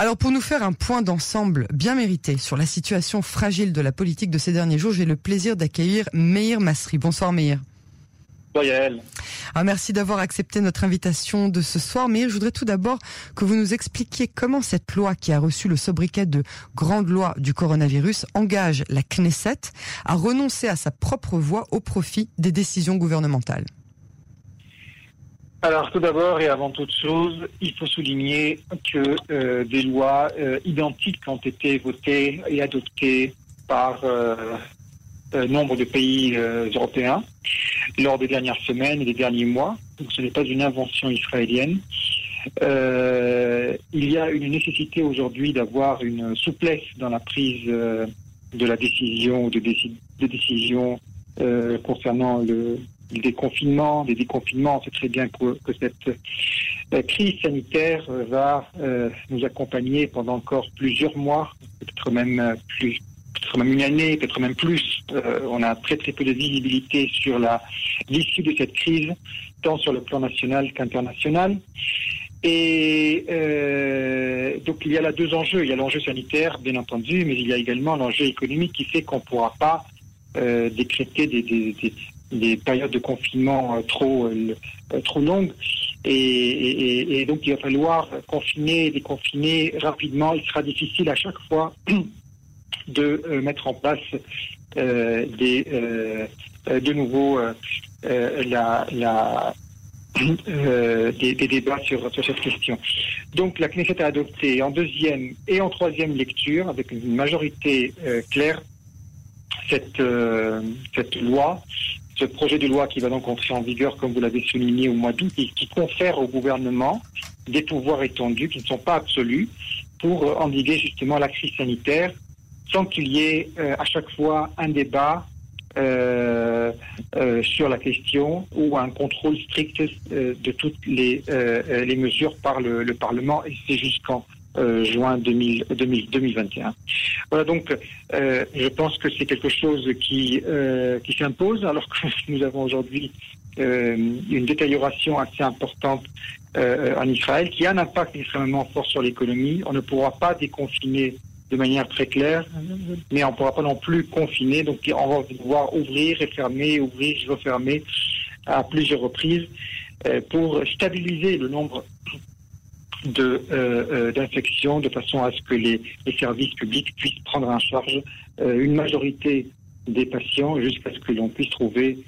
Alors pour nous faire un point d'ensemble bien mérité sur la situation fragile de la politique de ces derniers jours, j'ai le plaisir d'accueillir Meir Masri. Bonsoir Meir. Ah, merci d'avoir accepté notre invitation de ce soir. Mais je voudrais tout d'abord que vous nous expliquiez comment cette loi qui a reçu le sobriquet de grande loi du coronavirus engage la Knesset à renoncer à sa propre voix au profit des décisions gouvernementales. Alors tout d'abord et avant toute chose, il faut souligner que euh, des lois euh, identiques ont été votées et adoptées par euh, nombre de pays européens lors des dernières semaines et des derniers mois. Donc ce n'est pas une invention israélienne. Il y a une nécessité aujourd'hui d'avoir une souplesse dans la prise de la décision de, de décision concernant le, déconfinement, des déconfinements. On sait très bien que, cette crise sanitaire va nous accompagner pendant encore plusieurs mois, peut-être même plus, peut-être même une année, peut-être même plus. Euh, on a très très peu de visibilité sur l'issue de cette crise, tant sur le plan national qu'international. Et euh, donc il y a là deux enjeux. Il y a l'enjeu sanitaire, bien entendu, mais il y a également l'enjeu économique qui fait qu'on ne pourra pas euh, décréter des, périodes de confinement trop trop longues. Et, donc il va falloir confiner, déconfiner rapidement. Il sera difficile à chaque fois de euh, mettre en place euh, des, euh, de nouveau des, débats sur, sur, cette question. Donc la Knesset a adopté en deuxième et en troisième lecture, avec une majorité claire, cette, cette loi, ce projet de loi qui va donc entrer en vigueur, comme vous l'avez souligné, au mois d'août, et qui confère au gouvernement des pouvoirs étendus qui ne sont pas absolus pour endiguer justement la crise sanitaire sans qu'il y ait euh, à chaque fois un débat euh, euh, sur la question ou un contrôle strict de toutes les, les mesures par le, Parlement et c'est jusqu'en juin 2021. Voilà donc je pense que c'est quelque chose qui, qui s'impose alors que nous avons aujourd'hui une détérioration assez importante en Israël qui a un impact extrêmement fort sur l'économie. On ne pourra pas déconfiner de manière très claire, mais on ne pourra pas non plus confiner. Donc on va devoir ouvrir et fermer, ouvrir refermer à plusieurs reprises euh, pour stabiliser le nombre de euh, euh, de façon à ce que les, services publics puissent prendre en charge une majorité des patients jusqu'à ce que l'on puisse trouver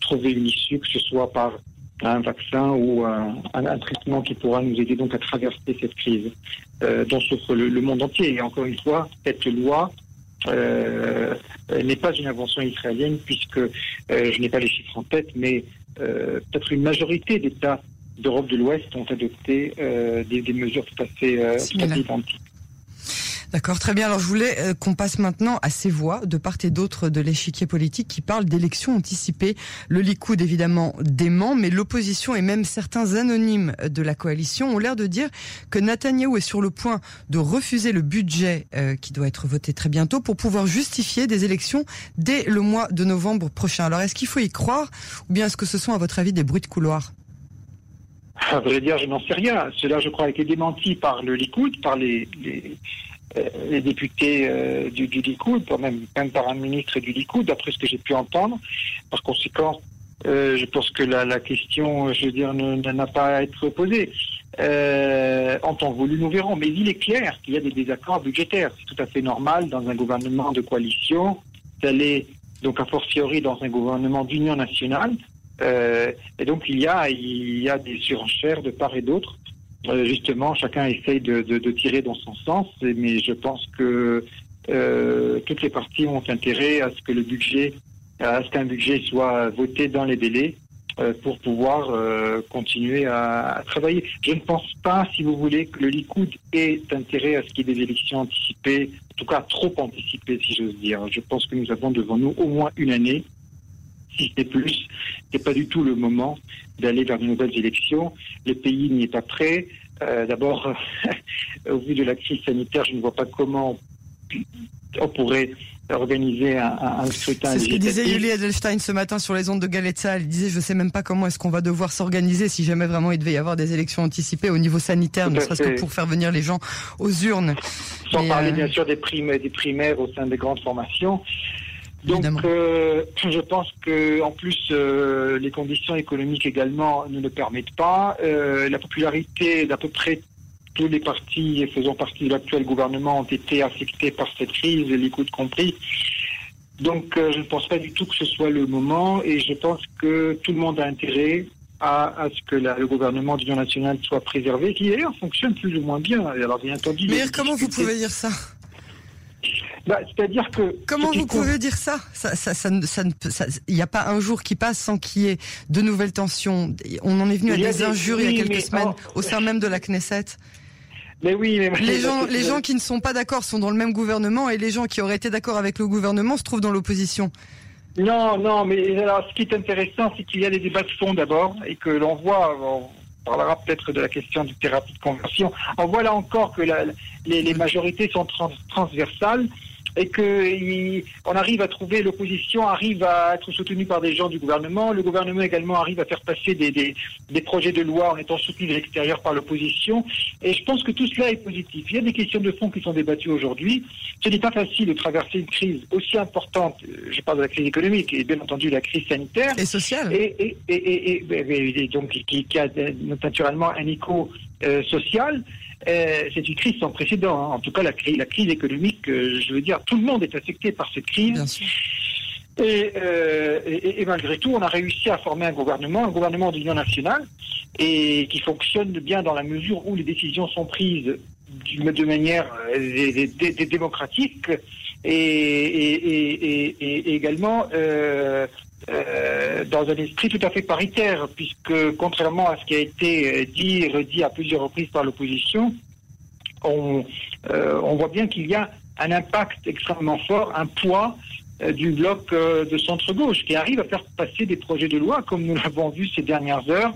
trouver une issue, que ce soit par un vaccin ou un, un, traitement qui pourra nous aider donc à traverser cette crise euh, dont souffre le, monde entier. Et encore une fois, cette loi euh, n'est pas une invention israélienne puisque euh, je n'ai pas les chiffres en tête, mais euh, peut-être une majorité d'États d'Europe de l'Ouest ont adopté euh, des, des, mesures tout à fait, tout à fait identiques. D'accord, très bien. Alors je voulais euh, qu'on passe maintenant à ces voix de part et d'autre de l'échiquier politique qui parlent d'élections anticipées. Le Likoud évidemment dément, mais l'opposition et même certains anonymes de la coalition ont l'air de dire que Netanyahou est sur le point de refuser le budget euh, qui doit être voté très bientôt pour pouvoir justifier des élections dès le mois de novembre prochain. Alors est-ce qu'il faut y croire ou bien est-ce que ce sont à votre avis des bruits de couloir? À vrai dire, je n'en sais rien. Cela, je crois, a été démenti par le Likoud, par les, les, euh, les députés euh, du, du Likoud, même, même par un ministre du Likoud, d'après ce que j'ai pu entendre. Par conséquent, euh, je pense que la, la, question, je veux dire, n'a pas à être posée. Euh, en temps voulu, nous verrons. Mais il est clair qu'il y a des désaccords budgétaires. C'est tout à fait normal dans un gouvernement de coalition d'aller, donc a fortiori dans un gouvernement d'union nationale. Euh, et donc il y a, des surenchères de part et d'autre. Euh, justement, chacun essaye de, de, tirer dans son sens, mais je pense que euh, toutes les parties ont intérêt à ce que le budget, à ce qu'un budget soit voté dans les délais pour pouvoir continuer à, à, travailler. Je ne pense pas, si vous voulez, que le Likoud ait intérêt à ce qu'il y ait des élections anticipées, en tout cas trop anticipées, si j'ose dire. Je pense que nous avons devant nous au moins une année si ce n'est plus. C'est pas du tout le moment d'aller vers de nouvelles élections. Le pays n'y est pas prêt. Euh, D'abord, au vu de la crise sanitaire, je ne vois pas comment on pourrait organiser un, un scrutin. C'est ce que disait Julie Edelstein ce matin sur les ondes de Galetza. Elle disait, je sais même pas comment est-ce qu'on va devoir s'organiser si jamais vraiment il devait y avoir des élections anticipées au niveau sanitaire, ne serait-ce que pour faire venir les gens aux urnes. Sans parler bien sûr des, primaires, des primaires au sein des grandes formations. Donc, euh, je pense que en plus, euh, les conditions économiques également ne le permettent pas. Euh, la popularité d'à peu près tous les partis faisant partie de l'actuel gouvernement ont été affectés par cette crise, l'écoute compris. Donc, je ne pense pas du tout que ce soit le moment, et je pense que tout le monde a intérêt à, ce que le gouvernement d'union nationale soit préservé, qui d'ailleurs fonctionne plus ou moins bien. Alors, bien entendu. Mais comment vous pouvez dire ça? Bah, C'est-à-dire que... Comment vous pouvez dire ça? Il ça, ça, ça, n'y a pas un jour qui passe sans qu'il y ait de nouvelles tensions. On en est venu à des, injures il y a quelques semaines au sein même de la Knesset. Mais oui, mais les gens, les gens qui ne sont pas d'accord sont dans le même gouvernement et les gens qui auraient été d'accord avec le gouvernement se trouvent dans l'opposition. Non, non, mais alors ce qui est intéressant, c'est qu'il y a des débats de fond d'abord et que l'on voit, on parlera peut-être de la question du thérapie de conversion. On voit là encore que la, les, les, majorités sont transversales et que on arrive à trouver l'opposition arrive à être soutenue par des gens du gouvernement, le gouvernement également arrive à faire passer des, des, des projets de loi en étant soutenu de l'extérieur par l'opposition. Et je pense que tout cela est positif. Il y a des questions de fond qui sont débattues aujourd'hui. Ce n'est pas facile de traverser une crise aussi importante. Euh, je parle de la crise économique et bien entendu la crise sanitaire et sociale. Et, et, et, et donc qui, qui, a naturellement un écho euh, social. Euh, c'est une crise sans précédent. Hein. En tout cas, la, crise, la crise économique, euh, je veux dire, tout le monde est affecté par cette crise. Euh, et, et, malgré tout, on a réussi à former un gouvernement, un gouvernement d'union nationale, et qui fonctionne bien dans la mesure où les décisions sont prises de manière démocratique et, et également euh, euh, dans un esprit tout à fait paritaire, puisque contrairement à ce qui a été dit et redit à plusieurs reprises par l'opposition, on, euh, on voit bien qu'il y a un impact extrêmement fort, un poids euh, du bloc euh, de centre-gauche qui arrive à faire passer des projets de loi, comme nous l'avons vu ces dernières heures,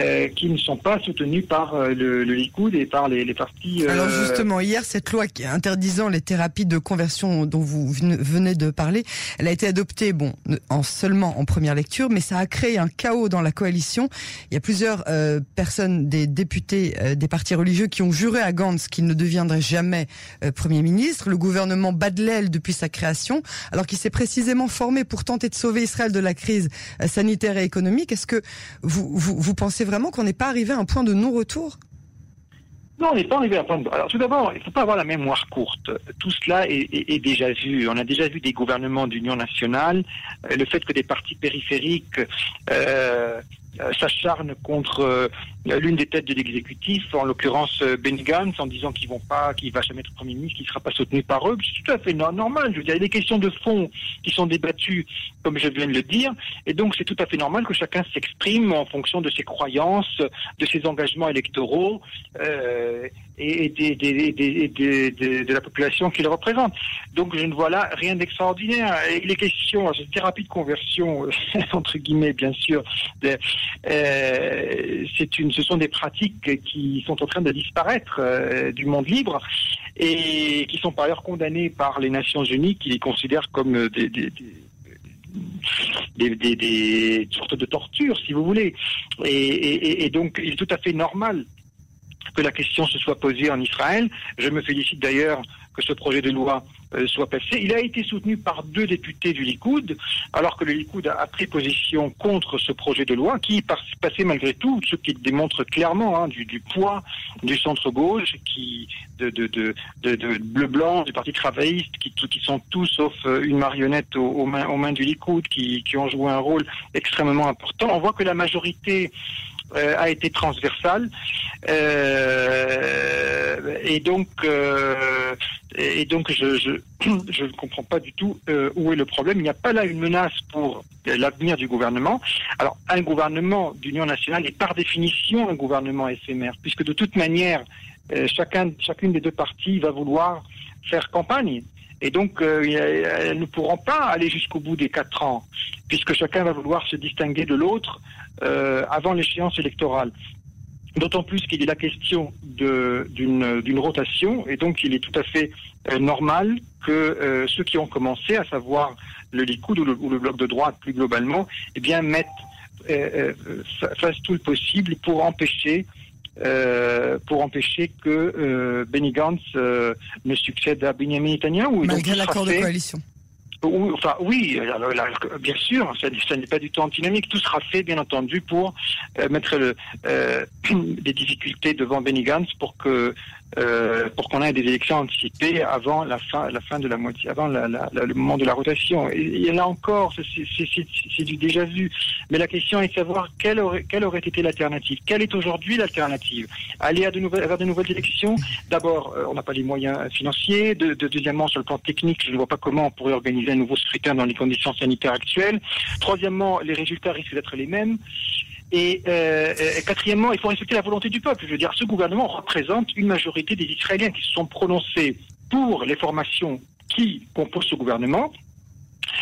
euh, qui ne sont pas soutenus par euh, le, le, Likoud et par les, les partis. Alors justement, hier, cette loi qui interdisant les thérapies de conversion dont vous venez de parler, elle a été adoptée, bon, en seulement en première lecture, mais ça a créé un chaos dans la coalition. Il y a plusieurs personnes, des députés des partis religieux, qui ont juré à Gantz qu'il ne deviendrait jamais premier ministre. Le gouvernement bat de l'aile depuis sa création, alors qu'il s'est précisément formé pour tenter de sauver Israël de la crise euh, sanitaire et économique. Est-ce que vous, vous, pensez vraiment qu'on n'est pas arrivé à un point de non-retour? Non, on n'est pas arrivé à un point de... Alors tout d'abord, il ne faut pas avoir la mémoire courte. Tout cela est, déjà vu. On a déjà vu des gouvernements d'union nationale. Euh, le fait que des partis périphériques euh, s'acharne contre euh, l'une des têtes de l'exécutif, en l'occurrence euh, Benny Gantz, en disant qu'ils vont pas, qu'il va jamais être premier ministre, qu'il ne sera pas soutenu par eux. C'est tout à fait normal. Je veux dire, il y a des questions de fond qui sont débattues, comme je viens de le dire, et donc c'est tout à fait normal que chacun s'exprime en fonction de ses croyances, de ses engagements électoraux euh, et, de la population qu'il représente. Donc je ne vois là rien d'extraordinaire. Et les questions, cette thérapie de conversion, entre guillemets, bien sûr, euh, une, ce sont des pratiques qui sont en train de disparaître euh, du monde libre et qui sont par ailleurs condamnées par les Nations Unies qui les considèrent comme des, sortes de tortures, si vous voulez. Et, donc, il est tout à fait normal que la question se soit posée en Israël. Je me félicite d'ailleurs que ce projet de loi euh, soit passé. Il a été soutenu par deux députés du Likoud, alors que le Likoud a, pris position contre ce projet de loi, qui passait malgré tout, ce qui démontre clairement hein, du, poids du centre-gauche, qui de, bleu-blanc, du Parti travailliste, qui, sont tous, sauf euh, une marionnette aux, mains, du Likoud, qui ont joué un rôle extrêmement important. On voit que la majorité euh, a été transversale. Euh, et donc, euh, et donc je, je, je, ne comprends pas du tout où est le problème. Il n'y a pas là une menace pour l'avenir du gouvernement. Alors, un gouvernement d'union nationale est par définition un gouvernement éphémère, puisque de toute manière, chacun, chacune des deux parties va vouloir faire campagne. Et donc, euh, elles ne pourront pas aller jusqu'au bout des quatre ans, puisque chacun va vouloir se distinguer de l'autre euh, avant l'échéance électorale. D'autant plus qu'il est la question d'une rotation, et donc il est tout à fait euh, normal que euh, ceux qui ont commencé, à savoir le Likoud ou le, bloc de droite plus globalement, eh bien mettent, euh, fassent tout le possible pour empêcher pour empêcher que Benny Gantz ne succède à Benjamin Netanyahu. Malgré l'accord de coalition enfin, oui, bien sûr, ça, n'est pas du tout antinomique. Tout sera fait, bien entendu, pour euh, mettre le, euh, des difficultés devant Benny Gantz pour que euh, pour qu'on ait des élections anticipées avant la fin, la fin de la moitié, avant la, la, le moment de la rotation. Et, en a encore, c'est du déjà vu. Mais la question est de savoir quelle aurait, quelle aurait été l'alternative. Quelle est aujourd'hui l'alternative? Aller à de nouvelles, vers de nouvelles élections? D'abord, on n'a pas les moyens financiers. De, de, deuxièmement, sur le plan technique, je ne vois pas comment on pourrait organiser un nouveau scrutin dans les conditions sanitaires actuelles. Troisièmement, les résultats risquent d'être les mêmes. Et euh, quatrièmement, il faut respecter la volonté du peuple. Je veux dire, ce gouvernement représente une majorité des Israéliens qui se sont prononcés pour les formations qui composent ce gouvernement.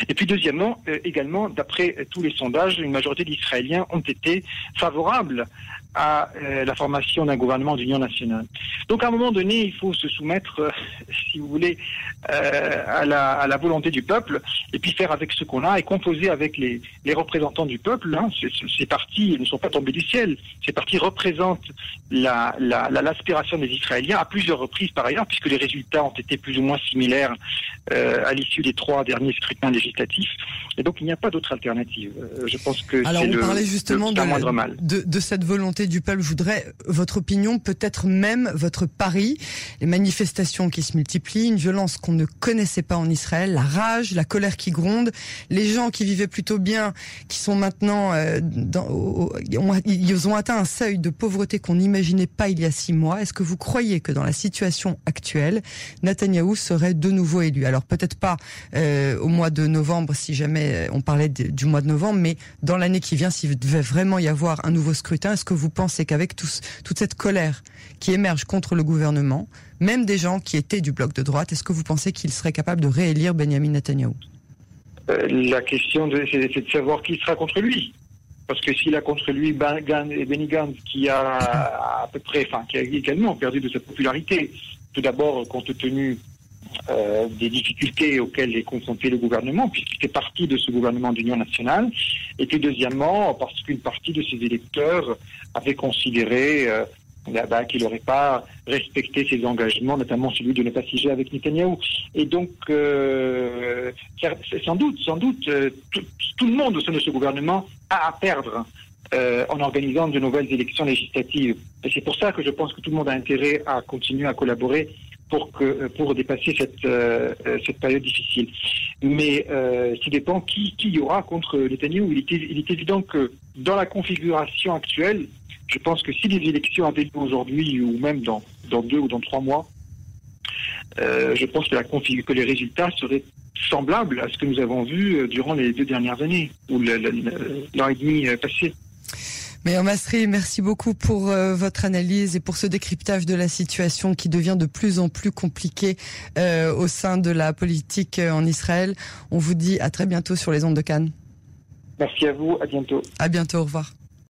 Et puis deuxièmement, euh, également, d'après tous les sondages, une majorité d'Israéliens ont été favorables à euh, la formation d'un gouvernement d'union nationale. Donc à un moment donné, il faut se soumettre, euh, si vous voulez, euh, à, la, à, la, volonté du peuple, et puis faire avec ce qu'on a, et composer avec les, les représentants du peuple. Hein. Ces, partis ne sont pas tombés du ciel. Ces partis représentent l'aspiration la, la, des Israéliens à plusieurs reprises par ailleurs, puisque les résultats ont été plus ou moins similaires à l'issue des trois derniers scrutins législatifs. Et donc il n'y a pas d'autre alternative. je pense que c'est le, parlait justement de, mal. De, de cette volonté du peuple. Je voudrais votre opinion, peut-être même votre pari. Les manifestations qui se multiplient, une violence qu'on ne connaissait pas en Israël, la rage, la colère qui gronde, les gens qui vivaient plutôt bien, qui sont maintenant, euh, ils ont atteint un seuil de pauvreté qu'on n'imaginait pas il y a six mois. Est-ce que vous croyez que dans la situation actuelle, Netanyahou serait de nouveau élu? Alors peut-être pas euh, au mois de novembre, si jamais on parlait du mois de novembre, mais dans l'année qui vient, s'il devait vraiment y avoir un nouveau scrutin, est-ce que vous pensez qu'avec toute cette colère qui émerge contre le gouvernement, même des gens qui étaient du bloc de droite, est-ce que vous pensez qu'ils seraient capables de réélire Benjamin Netanyahu? Euh, La question, c'est de savoir qui sera contre lui. Parce que s'il a contre lui Benny Gantz, qui a à peu près, enfin, qui a également perdu de sa popularité, tout d'abord compte tenu euh, des difficultés auxquelles est confronté le gouvernement, puisqu'il fait partie de ce gouvernement d'union nationale, et puis deuxièmement, parce qu'une partie de ses électeurs avait considéré euh, bah, qu'il n'aurait pas respecté ses engagements, notamment celui de ne pas siéger avec Netanyahou. Et donc, euh, sans doute, sans doute, tout, le monde au sein de ce gouvernement a à perdre en organisant de nouvelles élections législatives. Et c'est pour ça que je pense que tout le monde a intérêt à continuer à collaborer pour que pour dépasser cette euh, cette période difficile. Mais euh, ça dépend qui qui y aura contre Netanyahu. Il est il est évident que dans la configuration actuelle, je pense que si les élections avaient lieu aujourd'hui ou même dans dans deux ou dans trois mois, euh, je pense que la que les résultats seraient semblables à ce que nous avons vu euh, durant les deux dernières années ou l'an et demi euh, passé. Meilleur Masri, merci beaucoup pour euh, votre analyse et pour ce décryptage de la situation qui devient de plus en plus compliquée euh, au sein de la politique euh, en Israël. On vous dit à très bientôt sur les ondes de Cannes. Merci à vous, à bientôt. À bientôt, au revoir.